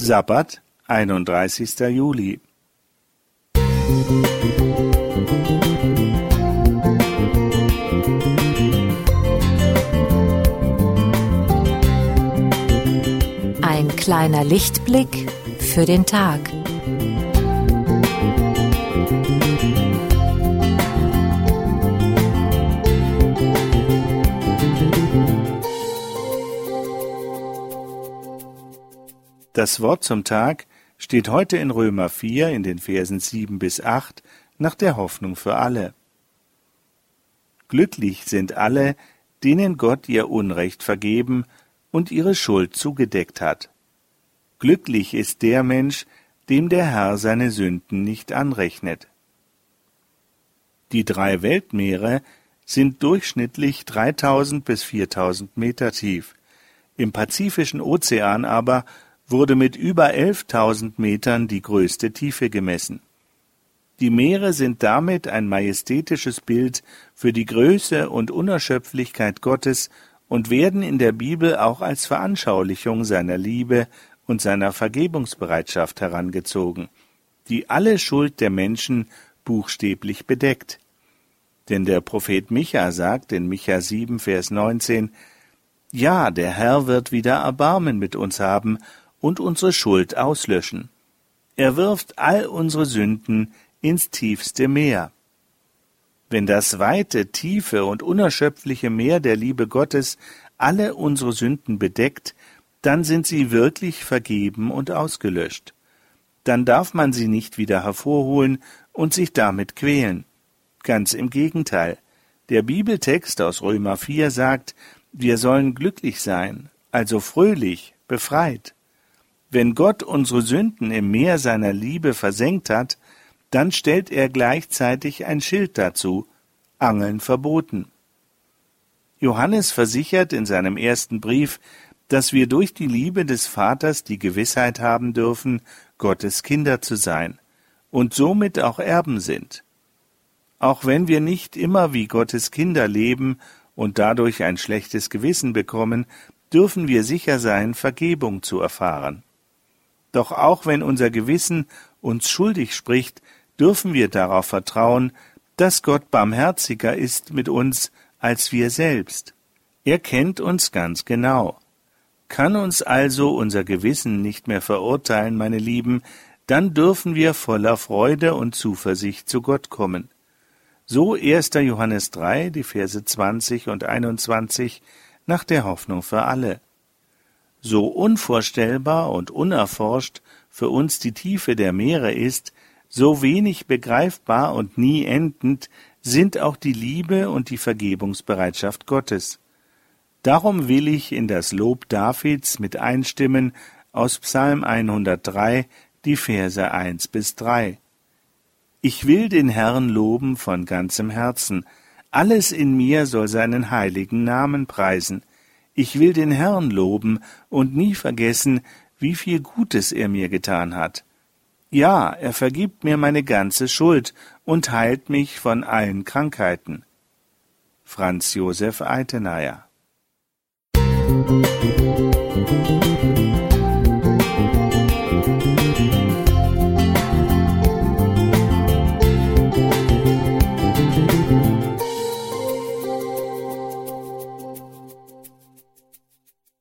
Sabbat, 31. Juli. Ein kleiner Lichtblick für den Tag. Das Wort zum Tag steht heute in Römer 4 in den Versen 7 bis 8 nach der Hoffnung für alle. Glücklich sind alle, denen Gott ihr Unrecht vergeben und ihre Schuld zugedeckt hat. Glücklich ist der Mensch, dem der Herr seine Sünden nicht anrechnet. Die drei Weltmeere sind durchschnittlich 3000 bis 4000 Meter tief. Im Pazifischen Ozean aber wurde mit über 11.000 Metern die größte Tiefe gemessen. Die Meere sind damit ein majestätisches Bild für die Größe und Unerschöpflichkeit Gottes und werden in der Bibel auch als Veranschaulichung seiner Liebe und seiner Vergebungsbereitschaft herangezogen, die alle Schuld der Menschen buchstäblich bedeckt. Denn der Prophet Micha sagt in Micha 7, Vers 19, Ja, der Herr wird wieder Erbarmen mit uns haben und unsere Schuld auslöschen. Er wirft all unsere Sünden ins tiefste Meer. Wenn das weite, tiefe und unerschöpfliche Meer der Liebe Gottes alle unsere Sünden bedeckt, dann sind sie wirklich vergeben und ausgelöscht. Dann darf man sie nicht wieder hervorholen und sich damit quälen. Ganz im Gegenteil. Der Bibeltext aus Römer 4 sagt, wir sollen glücklich sein, also fröhlich, befreit. Wenn Gott unsere Sünden im Meer seiner Liebe versenkt hat, dann stellt er gleichzeitig ein Schild dazu, Angeln verboten. Johannes versichert in seinem ersten Brief, dass wir durch die Liebe des Vaters die Gewissheit haben dürfen, Gottes Kinder zu sein und somit auch Erben sind. Auch wenn wir nicht immer wie Gottes Kinder leben und dadurch ein schlechtes Gewissen bekommen, dürfen wir sicher sein, Vergebung zu erfahren. Doch auch wenn unser Gewissen uns schuldig spricht, dürfen wir darauf vertrauen, dass Gott barmherziger ist mit uns als wir selbst. Er kennt uns ganz genau. Kann uns also unser Gewissen nicht mehr verurteilen, meine Lieben, dann dürfen wir voller Freude und Zuversicht zu Gott kommen. So 1. Johannes 3, die Verse 20 und 21 nach der Hoffnung für alle. So unvorstellbar und unerforscht für uns die Tiefe der Meere ist, so wenig begreifbar und nie endend sind auch die Liebe und die Vergebungsbereitschaft Gottes. Darum will ich in das Lob Davids mit einstimmen aus Psalm 103, die Verse 1 bis 3. Ich will den Herrn loben von ganzem Herzen, alles in mir soll seinen heiligen Namen preisen. Ich will den Herrn loben und nie vergessen, wie viel Gutes er mir getan hat. Ja, er vergibt mir meine ganze Schuld und heilt mich von allen Krankheiten. Franz Josef Altenayer Musik